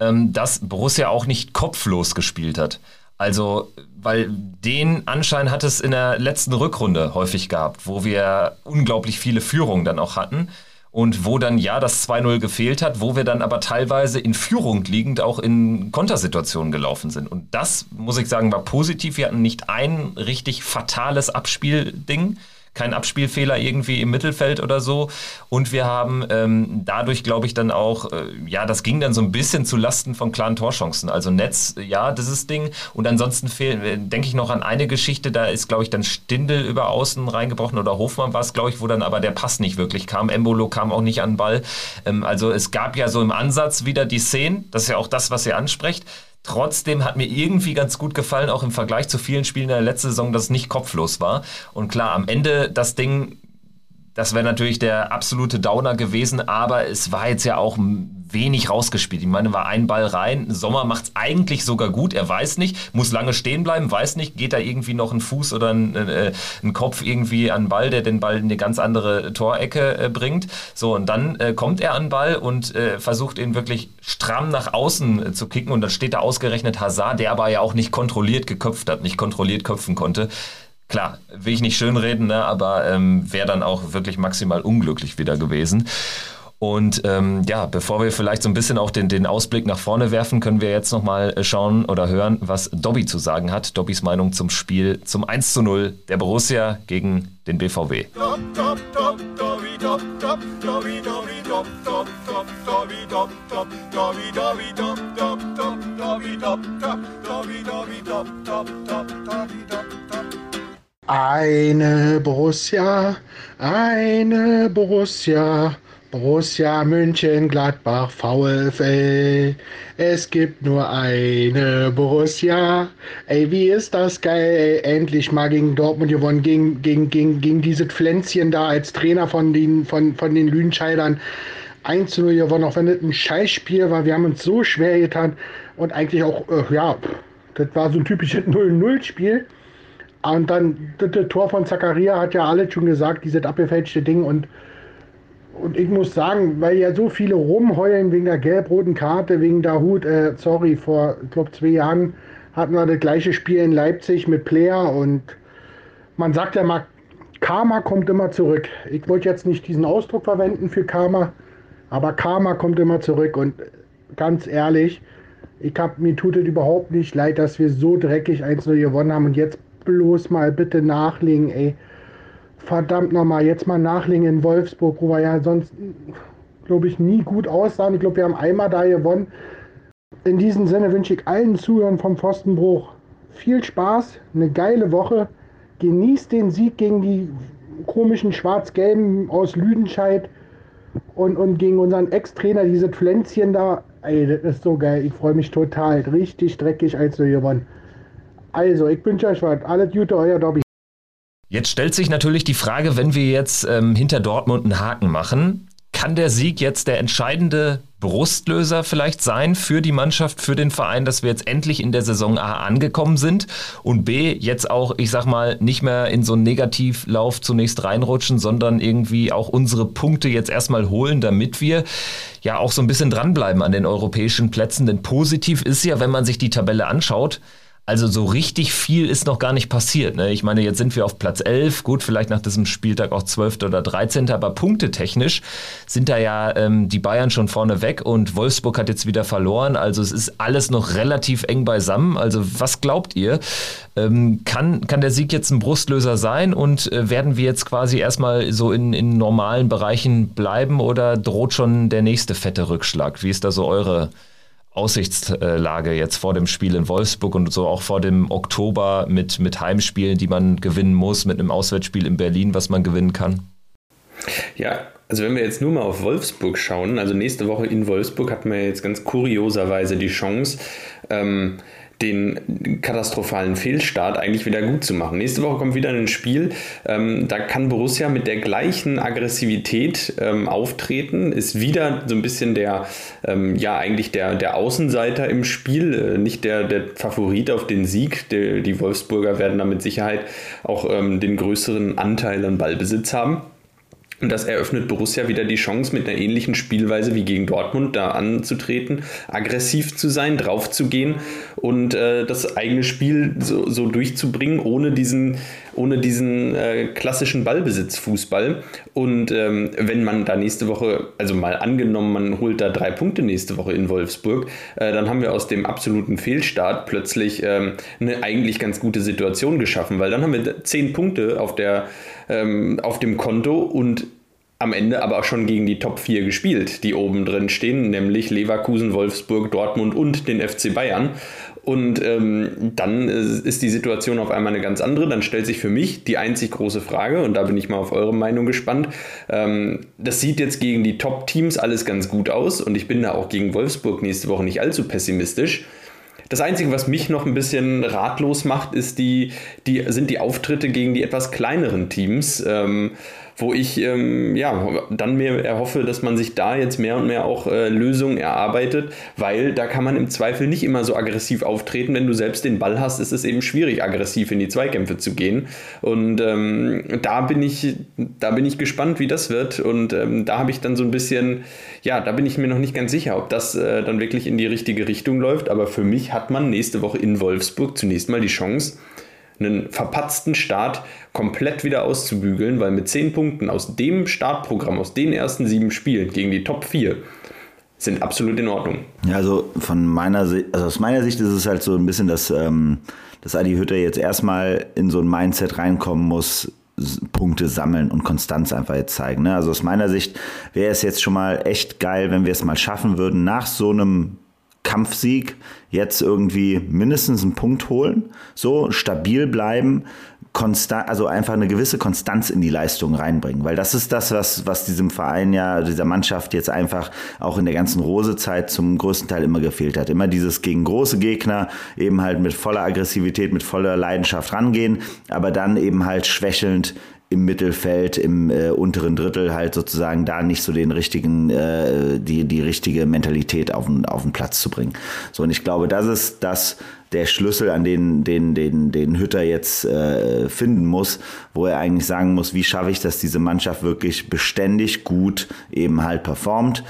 ähm, dass Borussia auch nicht kopflos gespielt hat. Also, weil den Anschein hat es in der letzten Rückrunde häufig gehabt, wo wir unglaublich viele Führungen dann auch hatten und wo dann ja das 2-0 gefehlt hat, wo wir dann aber teilweise in Führung liegend auch in Kontersituationen gelaufen sind. Und das, muss ich sagen, war positiv. Wir hatten nicht ein richtig fatales Abspielding, kein Abspielfehler irgendwie im Mittelfeld oder so. Und wir haben ähm, dadurch, glaube ich, dann auch, äh, ja, das ging dann so ein bisschen zu Lasten von klaren Torchancen. Also Netz, ja, dieses Ding. Und ansonsten fehlen, äh, denke ich noch an eine Geschichte, da ist, glaube ich, dann Stindel über außen reingebrochen oder Hofmann war es, glaube ich, wo dann aber der Pass nicht wirklich kam. Embolo kam auch nicht an den Ball. Ähm, also es gab ja so im Ansatz wieder die Szenen, das ist ja auch das, was ihr ansprecht Trotzdem hat mir irgendwie ganz gut gefallen, auch im Vergleich zu vielen Spielen in der letzten Saison, dass es nicht kopflos war. Und klar, am Ende das Ding das wäre natürlich der absolute Downer gewesen, aber es war jetzt ja auch wenig rausgespielt. Ich meine, war ein Ball rein. Sommer macht es eigentlich sogar gut. Er weiß nicht, muss lange stehen bleiben, weiß nicht, geht da irgendwie noch ein Fuß oder ein, äh, ein Kopf irgendwie an den Ball, der den Ball in eine ganz andere Torecke äh, bringt. So, und dann äh, kommt er an den Ball und äh, versucht ihn wirklich stramm nach außen äh, zu kicken. Und dann steht da ausgerechnet Hazard, der aber ja auch nicht kontrolliert geköpft hat, nicht kontrolliert köpfen konnte klar, will ich nicht schönreden, ne, aber ähm, wäre dann auch wirklich maximal unglücklich wieder gewesen. Und ähm, ja, bevor wir vielleicht so ein bisschen auch den, den Ausblick nach vorne werfen, können wir jetzt nochmal schauen oder hören, was Dobby zu sagen hat. Dobbys Meinung zum Spiel zum 1 zu 0 der Borussia gegen den BVW. Eine Borussia, eine Borussia, Borussia München, Gladbach, VfL. Es gibt nur eine Borussia. Ey, wie ist das geil? Ey, endlich mal gegen Dortmund gewonnen, gegen, gegen, gegen, gegen diese Pflänzchen da als Trainer von den, von, von den Lüdenscheidern. 1 zu 0 gewonnen, auch wenn das ein Scheißspiel war. Wir haben uns so schwer getan und eigentlich auch, äh, ja, das war so ein typisches 0-0-Spiel. Und dann das, Tor von Zakaria hat ja alles schon gesagt, dieses abgefälschte Ding. Und, und ich muss sagen, weil ja so viele rumheulen wegen der gelb-roten Karte, wegen der Hut, äh, sorry, vor, ich glaube, zwei Jahren hatten wir das gleiche Spiel in Leipzig mit Player und man sagt ja mal, Karma kommt immer zurück. Ich wollte jetzt nicht diesen Ausdruck verwenden für Karma, aber Karma kommt immer zurück und ganz ehrlich, ich hab, mir tut es überhaupt nicht leid, dass wir so dreckig 1-0 gewonnen haben und jetzt bloß mal bitte nachlegen, ey. Verdammt nochmal, jetzt mal nachlegen in Wolfsburg, wo wir ja sonst, glaube ich, nie gut aussahen. Ich glaube, wir haben einmal da gewonnen. In diesem Sinne wünsche ich allen Zuhörern vom Pfostenbruch viel Spaß, eine geile Woche. Genießt den Sieg gegen die komischen Schwarz-Gelben aus Lüdenscheid und, und gegen unseren Ex-Trainer, diese Pflänzchen da. Ey, das ist so geil. Ich freue mich total. Richtig dreckig, als wir gewonnen. Also, ich wünsche euch was. Alles Gute, euer Dobby. Jetzt stellt sich natürlich die Frage, wenn wir jetzt ähm, hinter Dortmund einen Haken machen, kann der Sieg jetzt der entscheidende Brustlöser vielleicht sein für die Mannschaft, für den Verein, dass wir jetzt endlich in der Saison A angekommen sind und B jetzt auch, ich sag mal, nicht mehr in so einen Negativlauf zunächst reinrutschen, sondern irgendwie auch unsere Punkte jetzt erstmal holen, damit wir ja auch so ein bisschen dranbleiben an den europäischen Plätzen. Denn positiv ist ja, wenn man sich die Tabelle anschaut, also so richtig viel ist noch gar nicht passiert. Ne? Ich meine, jetzt sind wir auf Platz 11, gut, vielleicht nach diesem Spieltag auch 12. oder 13. Aber punktetechnisch sind da ja ähm, die Bayern schon vorne weg und Wolfsburg hat jetzt wieder verloren. Also es ist alles noch relativ eng beisammen. Also was glaubt ihr? Ähm, kann, kann der Sieg jetzt ein Brustlöser sein und äh, werden wir jetzt quasi erstmal so in, in normalen Bereichen bleiben oder droht schon der nächste fette Rückschlag? Wie ist da so eure Aussichtslage jetzt vor dem Spiel in Wolfsburg und so auch vor dem Oktober mit, mit Heimspielen, die man gewinnen muss, mit einem Auswärtsspiel in Berlin, was man gewinnen kann? Ja, also wenn wir jetzt nur mal auf Wolfsburg schauen, also nächste Woche in Wolfsburg hatten wir jetzt ganz kurioserweise die Chance, ähm, den katastrophalen Fehlstart eigentlich wieder gut zu machen. Nächste Woche kommt wieder ein Spiel, ähm, da kann Borussia mit der gleichen Aggressivität ähm, auftreten, ist wieder so ein bisschen der, ähm, ja eigentlich der, der Außenseiter im Spiel, äh, nicht der, der Favorit auf den Sieg. Die, die Wolfsburger werden da mit Sicherheit auch ähm, den größeren Anteil an Ballbesitz haben. Und das eröffnet Borussia wieder die Chance, mit einer ähnlichen Spielweise wie gegen Dortmund da anzutreten, aggressiv zu sein, drauf zu gehen und äh, das eigene Spiel so, so, durchzubringen, ohne diesen, ohne diesen äh, klassischen Ballbesitzfußball. Und ähm, wenn man da nächste Woche, also mal angenommen, man holt da drei Punkte nächste Woche in Wolfsburg, äh, dann haben wir aus dem absoluten Fehlstart plötzlich ähm, eine eigentlich ganz gute Situation geschaffen, weil dann haben wir zehn Punkte auf der ähm, auf dem Konto und am Ende aber auch schon gegen die Top 4 gespielt, die oben drin stehen, nämlich Leverkusen, Wolfsburg, Dortmund und den FC Bayern. Und ähm, dann ist die Situation auf einmal eine ganz andere. Dann stellt sich für mich die einzig große Frage, und da bin ich mal auf eure Meinung gespannt. Ähm, das sieht jetzt gegen die Top-Teams alles ganz gut aus und ich bin da auch gegen Wolfsburg nächste Woche nicht allzu pessimistisch. Das Einzige, was mich noch ein bisschen ratlos macht, ist die, die, sind die Auftritte gegen die etwas kleineren Teams. Ähm, wo ich ähm, ja dann mir erhoffe, dass man sich da jetzt mehr und mehr auch äh, Lösungen erarbeitet, weil da kann man im Zweifel nicht immer so aggressiv auftreten. Wenn du selbst den Ball hast, ist es eben schwierig, aggressiv in die Zweikämpfe zu gehen. Und ähm, da bin ich, da bin ich gespannt, wie das wird. Und ähm, da habe ich dann so ein bisschen, ja, da bin ich mir noch nicht ganz sicher, ob das äh, dann wirklich in die richtige Richtung läuft. Aber für mich hat man nächste Woche in Wolfsburg zunächst mal die Chance, einen verpatzten Start komplett wieder auszubügeln, weil mit 10 Punkten aus dem Startprogramm, aus den ersten sieben Spielen gegen die Top 4, sind absolut in Ordnung. Ja, also von meiner Sicht, also aus meiner Sicht ist es halt so ein bisschen, dass, ähm, dass Adi Hütter jetzt erstmal in so ein Mindset reinkommen muss, Punkte sammeln und Konstanz einfach jetzt zeigen. Ne? Also aus meiner Sicht wäre es jetzt schon mal echt geil, wenn wir es mal schaffen würden, nach so einem Kampfsieg jetzt irgendwie mindestens einen Punkt holen, so stabil bleiben, konstant, also einfach eine gewisse Konstanz in die Leistung reinbringen, weil das ist das, was, was diesem Verein ja, dieser Mannschaft jetzt einfach auch in der ganzen Rose-Zeit zum größten Teil immer gefehlt hat. Immer dieses gegen große Gegner eben halt mit voller Aggressivität, mit voller Leidenschaft rangehen, aber dann eben halt schwächelnd im Mittelfeld, im äh, unteren Drittel halt sozusagen da nicht so den richtigen, äh, die, die richtige Mentalität auf den, auf den Platz zu bringen. So, und ich glaube, das ist das, der Schlüssel, an den, den, den, den Hütter jetzt äh, finden muss, wo er eigentlich sagen muss, wie schaffe ich, dass diese Mannschaft wirklich beständig gut eben halt performt.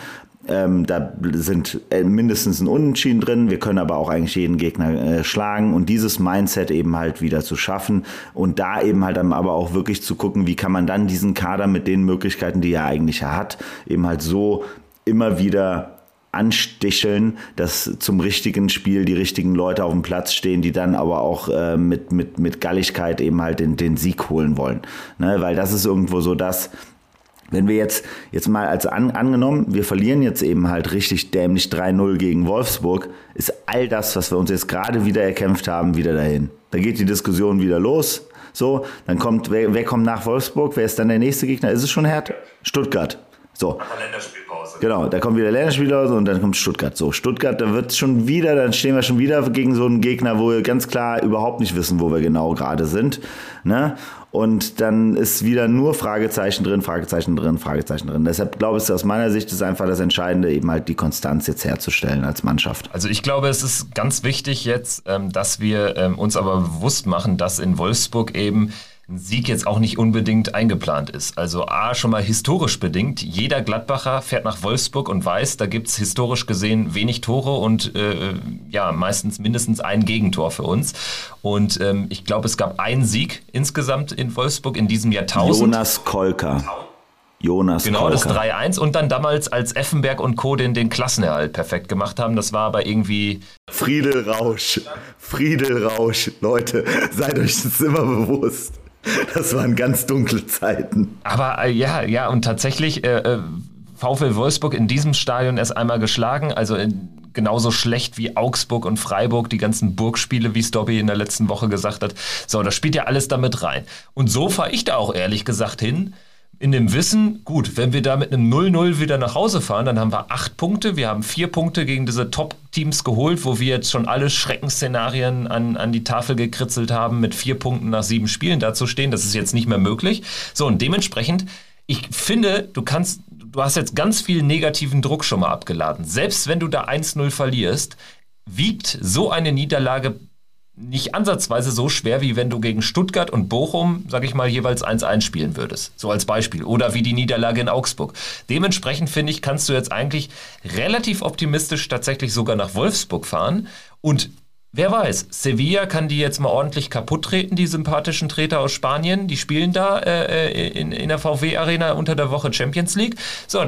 Ähm, da sind äh, mindestens ein Unentschieden drin. Wir können aber auch eigentlich jeden Gegner äh, schlagen und dieses Mindset eben halt wieder zu schaffen und da eben halt dann aber auch wirklich zu gucken, wie kann man dann diesen Kader mit den Möglichkeiten, die er eigentlich hat, eben halt so immer wieder ansticheln, dass zum richtigen Spiel die richtigen Leute auf dem Platz stehen, die dann aber auch äh, mit, mit, mit Galligkeit eben halt den, den Sieg holen wollen. Ne? Weil das ist irgendwo so das, wenn wir jetzt, jetzt mal als an, angenommen, wir verlieren jetzt eben halt richtig dämlich 3-0 gegen Wolfsburg, ist all das, was wir uns jetzt gerade wieder erkämpft haben, wieder dahin. Da geht die Diskussion wieder los. So, dann kommt, wer, wer kommt nach Wolfsburg? Wer ist dann der nächste Gegner? Ist es schon Herd? Stuttgart. So. Länderspielpause. Genau, da kommt wieder Länderspielpause und dann kommt Stuttgart. So, Stuttgart, da wird schon wieder, dann stehen wir schon wieder gegen so einen Gegner, wo wir ganz klar überhaupt nicht wissen, wo wir genau gerade sind. Ne? Und dann ist wieder nur Fragezeichen drin, Fragezeichen drin, Fragezeichen drin. Deshalb glaube ich, aus meiner Sicht ist einfach das Entscheidende, eben halt die Konstanz jetzt herzustellen als Mannschaft. Also ich glaube, es ist ganz wichtig jetzt, ähm, dass wir ähm, uns aber bewusst machen, dass in Wolfsburg eben ein Sieg jetzt auch nicht unbedingt eingeplant ist. Also A, schon mal historisch bedingt. Jeder Gladbacher fährt nach Wolfsburg und weiß, da gibt es historisch gesehen wenig Tore und äh, ja, meistens mindestens ein Gegentor für uns. Und ähm, ich glaube, es gab einen Sieg insgesamt in Wolfsburg in diesem Jahrtausend. Jonas Kolker. Jonas Genau, Kolker. das 3-1 und dann damals als Effenberg und Co. den, den Klassenerhalt perfekt gemacht haben. Das war aber irgendwie. Friedel Rausch. Friedel Rausch. Leute, seid euch das immer bewusst. Das waren ganz dunkle Zeiten. Aber äh, ja, ja, und tatsächlich äh, äh VfL Wolfsburg in diesem Stadion erst einmal geschlagen. Also in, äh, genauso schlecht wie Augsburg und Freiburg, die ganzen Burgspiele, wie Stobby in der letzten Woche gesagt hat. So, das spielt ja alles damit rein. Und so fahre ich da auch ehrlich gesagt hin in dem Wissen, gut, wenn wir da mit einem 0-0 wieder nach Hause fahren, dann haben wir acht Punkte. Wir haben vier Punkte gegen diese Top-Teams geholt, wo wir jetzt schon alle Schreckensszenarien an, an die Tafel gekritzelt haben, mit vier Punkten nach sieben Spielen dazu stehen. Das ist jetzt nicht mehr möglich. So, und dementsprechend, ich finde, du kannst, du hast jetzt ganz viel negativen Druck schon mal abgeladen. Selbst wenn du da 1-0 verlierst, wiegt so eine Niederlage nicht ansatzweise so schwer, wie wenn du gegen Stuttgart und Bochum, sag ich mal, jeweils 1-1 spielen würdest. So als Beispiel. Oder wie die Niederlage in Augsburg. Dementsprechend finde ich, kannst du jetzt eigentlich relativ optimistisch tatsächlich sogar nach Wolfsburg fahren. Und wer weiß, Sevilla kann die jetzt mal ordentlich kaputt treten, die sympathischen Treter aus Spanien. Die spielen da äh, äh in, in der VW-Arena unter der Woche Champions League. So,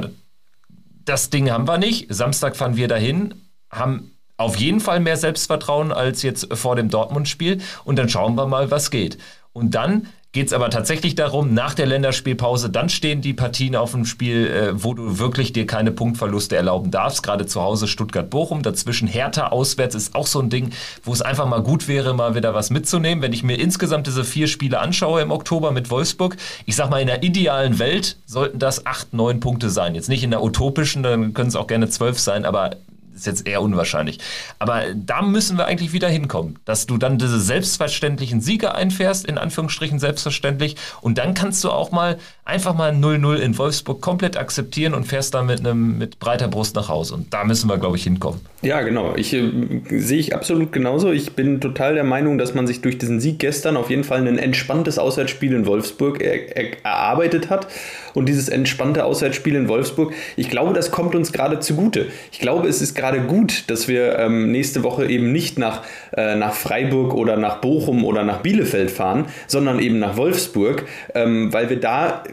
das Ding haben wir nicht. Samstag fahren wir dahin, haben auf jeden Fall mehr Selbstvertrauen als jetzt vor dem Dortmund-Spiel. Und dann schauen wir mal, was geht. Und dann geht es aber tatsächlich darum, nach der Länderspielpause, dann stehen die Partien auf dem Spiel, äh, wo du wirklich dir keine Punktverluste erlauben darfst. Gerade zu Hause Stuttgart-Bochum, dazwischen Hertha auswärts ist auch so ein Ding, wo es einfach mal gut wäre, mal wieder was mitzunehmen. Wenn ich mir insgesamt diese vier Spiele anschaue im Oktober mit Wolfsburg, ich sag mal, in der idealen Welt sollten das acht, neun Punkte sein. Jetzt nicht in der utopischen, dann können es auch gerne zwölf sein, aber ist jetzt eher unwahrscheinlich. Aber da müssen wir eigentlich wieder hinkommen, dass du dann diese selbstverständlichen Siege einfährst, in Anführungsstrichen selbstverständlich. Und dann kannst du auch mal einfach mal 0-0 in Wolfsburg komplett akzeptieren und fährst dann mit, einem, mit breiter Brust nach Hause. Und da müssen wir, glaube ich, hinkommen. Ja, genau. Ich äh, sehe ich absolut genauso. Ich bin total der Meinung, dass man sich durch diesen Sieg gestern auf jeden Fall ein entspanntes Auswärtsspiel in Wolfsburg er, er, erarbeitet hat. Und dieses entspannte Auswärtsspiel in Wolfsburg, ich glaube, das kommt uns gerade zugute. Ich glaube, es ist gerade gut, dass wir ähm, nächste Woche eben nicht nach, äh, nach Freiburg oder nach Bochum oder nach Bielefeld fahren, sondern eben nach Wolfsburg, ähm, weil wir da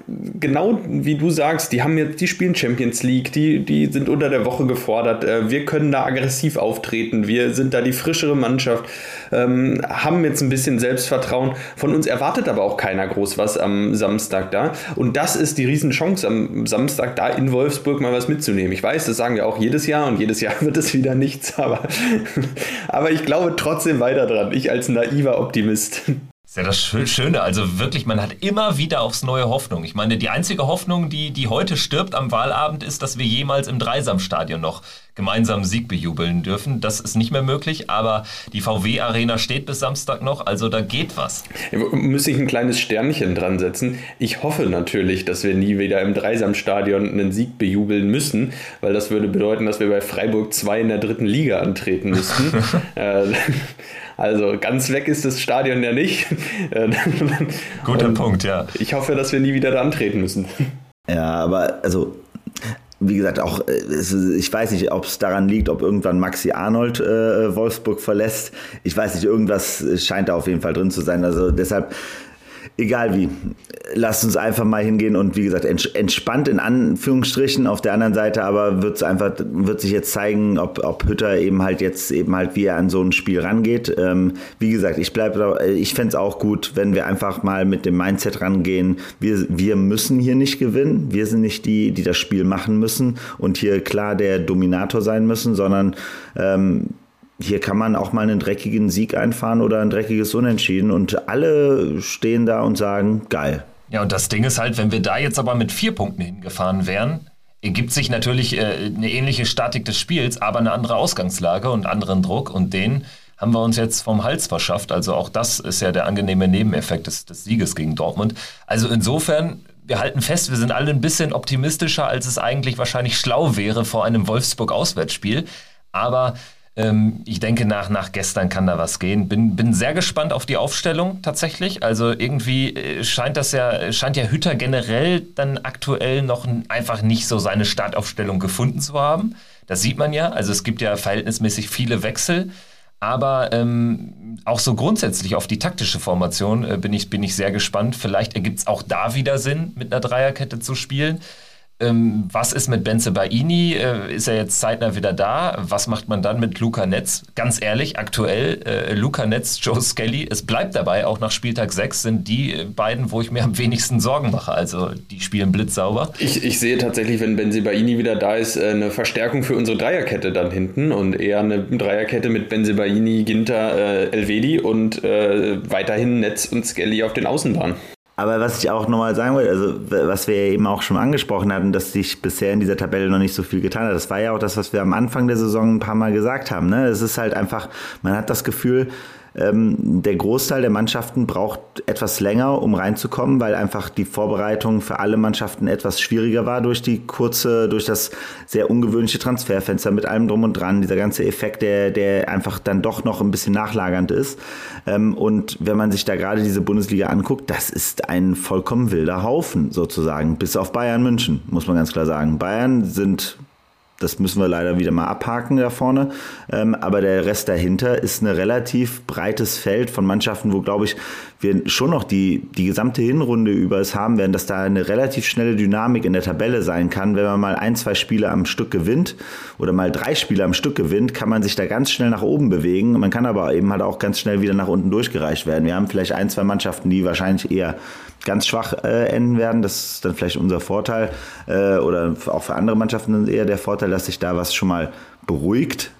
genau wie du sagst, die haben jetzt, die spielen Champions League, die, die sind unter der Woche gefordert. Äh, wir können da aggressiv auftreten, wir sind da die frischere Mannschaft, ähm, haben jetzt ein bisschen Selbstvertrauen. Von uns erwartet aber auch keiner groß was am Samstag da. Und das ist die Riesenchance am Samstag da in Wolfsburg mal was mitzunehmen. Ich weiß, das sagen wir auch jedes Jahr und jedes Jahr wird es wieder nichts, aber, aber ich glaube trotzdem weiter dran. Ich als naiver Optimist. Ist ja das Schöne. Also wirklich, man hat immer wieder aufs neue Hoffnung. Ich meine, die einzige Hoffnung, die, die heute stirbt am Wahlabend, ist, dass wir jemals im Dreisamstadion noch gemeinsam Sieg bejubeln dürfen. Das ist nicht mehr möglich, aber die VW-Arena steht bis Samstag noch, also da geht was. Muss ich ein kleines Sternchen dran setzen. Ich hoffe natürlich, dass wir nie wieder im Dreisamstadion einen Sieg bejubeln müssen, weil das würde bedeuten, dass wir bei Freiburg 2 in der dritten Liga antreten müssten. äh, also ganz weg ist das Stadion ja nicht. Guter Und Punkt, ja. Ich hoffe, dass wir nie wieder da antreten müssen. Ja, aber also wie gesagt, auch äh, ich weiß nicht, ob es daran liegt, ob irgendwann Maxi Arnold äh, Wolfsburg verlässt. Ich weiß nicht, irgendwas scheint da auf jeden Fall drin zu sein. Also deshalb egal wie, lasst uns einfach mal hingehen und wie gesagt, entspannt in Anführungsstrichen. Auf der anderen Seite aber wird es einfach, wird sich jetzt zeigen, ob, ob Hütter eben halt jetzt eben halt, wie er an so ein Spiel rangeht. Ähm, wie gesagt, ich bleibe, ich fände es auch gut, wenn wir einfach mal mit dem Mindset rangehen. Wir, wir müssen hier nicht gewinnen. Wir sind nicht die, die das Spiel machen müssen und hier klar der Dominator sein müssen, sondern ähm, hier kann man auch mal einen dreckigen Sieg einfahren oder ein dreckiges Unentschieden und alle stehen da und sagen, geil. Ja, und das Ding ist halt, wenn wir da jetzt aber mit vier Punkten hingefahren wären, ergibt sich natürlich äh, eine ähnliche Statik des Spiels, aber eine andere Ausgangslage und anderen Druck und den haben wir uns jetzt vom Hals verschafft. Also auch das ist ja der angenehme Nebeneffekt des, des Sieges gegen Dortmund. Also insofern, wir halten fest, wir sind alle ein bisschen optimistischer, als es eigentlich wahrscheinlich schlau wäre vor einem Wolfsburg-Auswärtsspiel. Aber ähm, ich denke, nach, nach gestern kann da was gehen. Bin, bin sehr gespannt auf die Aufstellung tatsächlich. Also irgendwie äh, scheint das ja, scheint ja Hütter generell dann aktuell noch einfach nicht so seine Startaufstellung gefunden zu haben. Das sieht man ja. Also es gibt ja verhältnismäßig viele Wechsel. Aber ähm, auch so grundsätzlich auf die taktische Formation äh, bin, ich, bin ich sehr gespannt. Vielleicht ergibt es auch da wieder Sinn, mit einer Dreierkette zu spielen. Ähm, was ist mit Benze Baini? Äh, ist er jetzt zeitnah wieder da? Was macht man dann mit Luca Netz? Ganz ehrlich, aktuell äh, Luca Netz, Joe Skelly, es bleibt dabei, auch nach Spieltag 6 sind die äh, beiden, wo ich mir am wenigsten Sorgen mache. Also die spielen blitzsauber. Ich, ich sehe tatsächlich, wenn Benze Baini wieder da ist, eine Verstärkung für unsere Dreierkette dann hinten und eher eine Dreierkette mit Benze Baini, Ginter, äh, Elvedi und äh, weiterhin Netz und Skelly auf den Außenbahnen. Aber was ich auch nochmal sagen wollte, also was wir eben auch schon angesprochen hatten, dass sich bisher in dieser Tabelle noch nicht so viel getan hat, das war ja auch das, was wir am Anfang der Saison ein paar Mal gesagt haben. Ne? Es ist halt einfach, man hat das Gefühl, der Großteil der Mannschaften braucht etwas länger, um reinzukommen, weil einfach die Vorbereitung für alle Mannschaften etwas schwieriger war durch die kurze, durch das sehr ungewöhnliche Transferfenster mit allem drum und dran, dieser ganze Effekt, der, der einfach dann doch noch ein bisschen nachlagernd ist. Ähm, und wenn man sich da gerade diese Bundesliga anguckt, das ist ein vollkommen wilder Haufen sozusagen, bis auf Bayern München, muss man ganz klar sagen. Bayern sind das müssen wir leider wieder mal abhaken da vorne. Ähm, aber der Rest dahinter ist ein relativ breites Feld von Mannschaften, wo, glaube ich, wir schon noch die, die gesamte Hinrunde über es haben werden, dass da eine relativ schnelle Dynamik in der Tabelle sein kann. Wenn man mal ein, zwei Spiele am Stück gewinnt oder mal drei Spiele am Stück gewinnt, kann man sich da ganz schnell nach oben bewegen. Man kann aber eben halt auch ganz schnell wieder nach unten durchgereicht werden. Wir haben vielleicht ein, zwei Mannschaften, die wahrscheinlich eher ganz schwach äh, enden werden. Das ist dann vielleicht unser Vorteil äh, oder auch für andere Mannschaften eher der Vorteil, dass sich da was schon mal beruhigt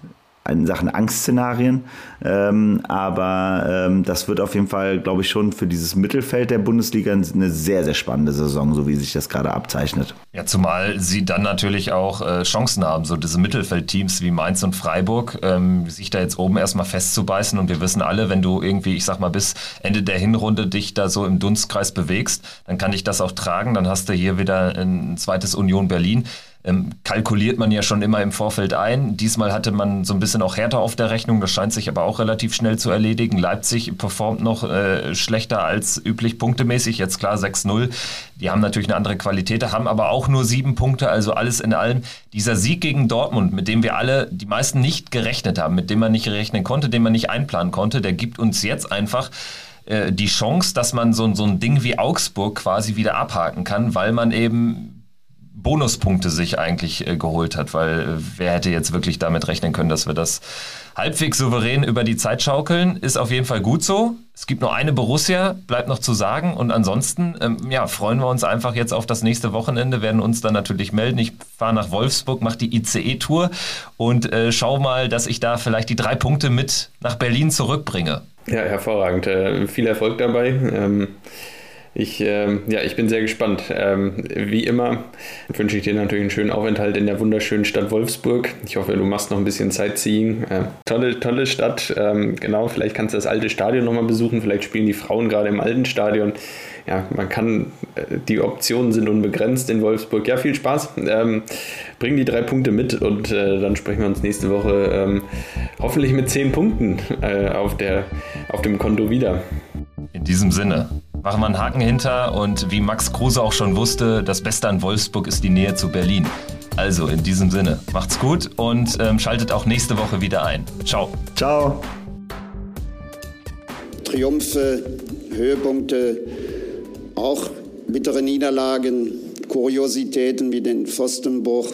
in Sachen Angstszenarien. Ähm, aber ähm, das wird auf jeden Fall, glaube ich, schon für dieses Mittelfeld der Bundesliga eine sehr, sehr spannende Saison, so wie sich das gerade abzeichnet. Ja, zumal sie dann natürlich auch äh, Chancen haben, so diese Mittelfeldteams wie Mainz und Freiburg, ähm, sich da jetzt oben erstmal festzubeißen. Und wir wissen alle, wenn du irgendwie, ich sag mal, bis Ende der Hinrunde dich da so im Dunstkreis bewegst, dann kann dich das auch tragen. Dann hast du hier wieder ein zweites Union Berlin ähm, kalkuliert man ja schon immer im Vorfeld ein. Diesmal hatte man so ein bisschen auch härter auf der Rechnung, das scheint sich aber auch relativ schnell zu erledigen. Leipzig performt noch äh, schlechter als üblich punktemäßig, jetzt klar 6-0. Die haben natürlich eine andere Qualität, haben aber auch nur sieben Punkte, also alles in allem. Dieser Sieg gegen Dortmund, mit dem wir alle, die meisten nicht gerechnet haben, mit dem man nicht rechnen konnte, den man nicht einplanen konnte, der gibt uns jetzt einfach äh, die Chance, dass man so, so ein Ding wie Augsburg quasi wieder abhaken kann, weil man eben Bonuspunkte sich eigentlich äh, geholt hat, weil äh, wer hätte jetzt wirklich damit rechnen können, dass wir das halbwegs souverän über die Zeit schaukeln, ist auf jeden Fall gut so. Es gibt nur eine Borussia, bleibt noch zu sagen. Und ansonsten, ähm, ja, freuen wir uns einfach jetzt auf das nächste Wochenende, werden uns dann natürlich melden. Ich fahre nach Wolfsburg, mache die ICE-Tour und äh, schau mal, dass ich da vielleicht die drei Punkte mit nach Berlin zurückbringe. Ja, hervorragend. Äh, viel Erfolg dabei. Ähm ich, ähm, ja, ich bin sehr gespannt. Ähm, wie immer wünsche ich dir natürlich einen schönen Aufenthalt in der wunderschönen Stadt Wolfsburg. Ich hoffe, du machst noch ein bisschen Sightseeing. Äh, tolle, tolle Stadt. Ähm, genau, vielleicht kannst du das alte Stadion nochmal besuchen. Vielleicht spielen die Frauen gerade im alten Stadion. Ja, man kann, äh, die Optionen sind unbegrenzt in Wolfsburg. Ja, viel Spaß. Ähm, bring die drei Punkte mit und äh, dann sprechen wir uns nächste Woche ähm, hoffentlich mit zehn Punkten äh, auf, der, auf dem Konto wieder. In diesem Sinne machen wir einen Haken hinter und wie Max Kruse auch schon wusste, das Beste an Wolfsburg ist die Nähe zu Berlin. Also in diesem Sinne, macht's gut und ähm, schaltet auch nächste Woche wieder ein. Ciao. Ciao. Triumphe, Höhepunkte, auch bittere Niederlagen, Kuriositäten wie den Pfostenbruch.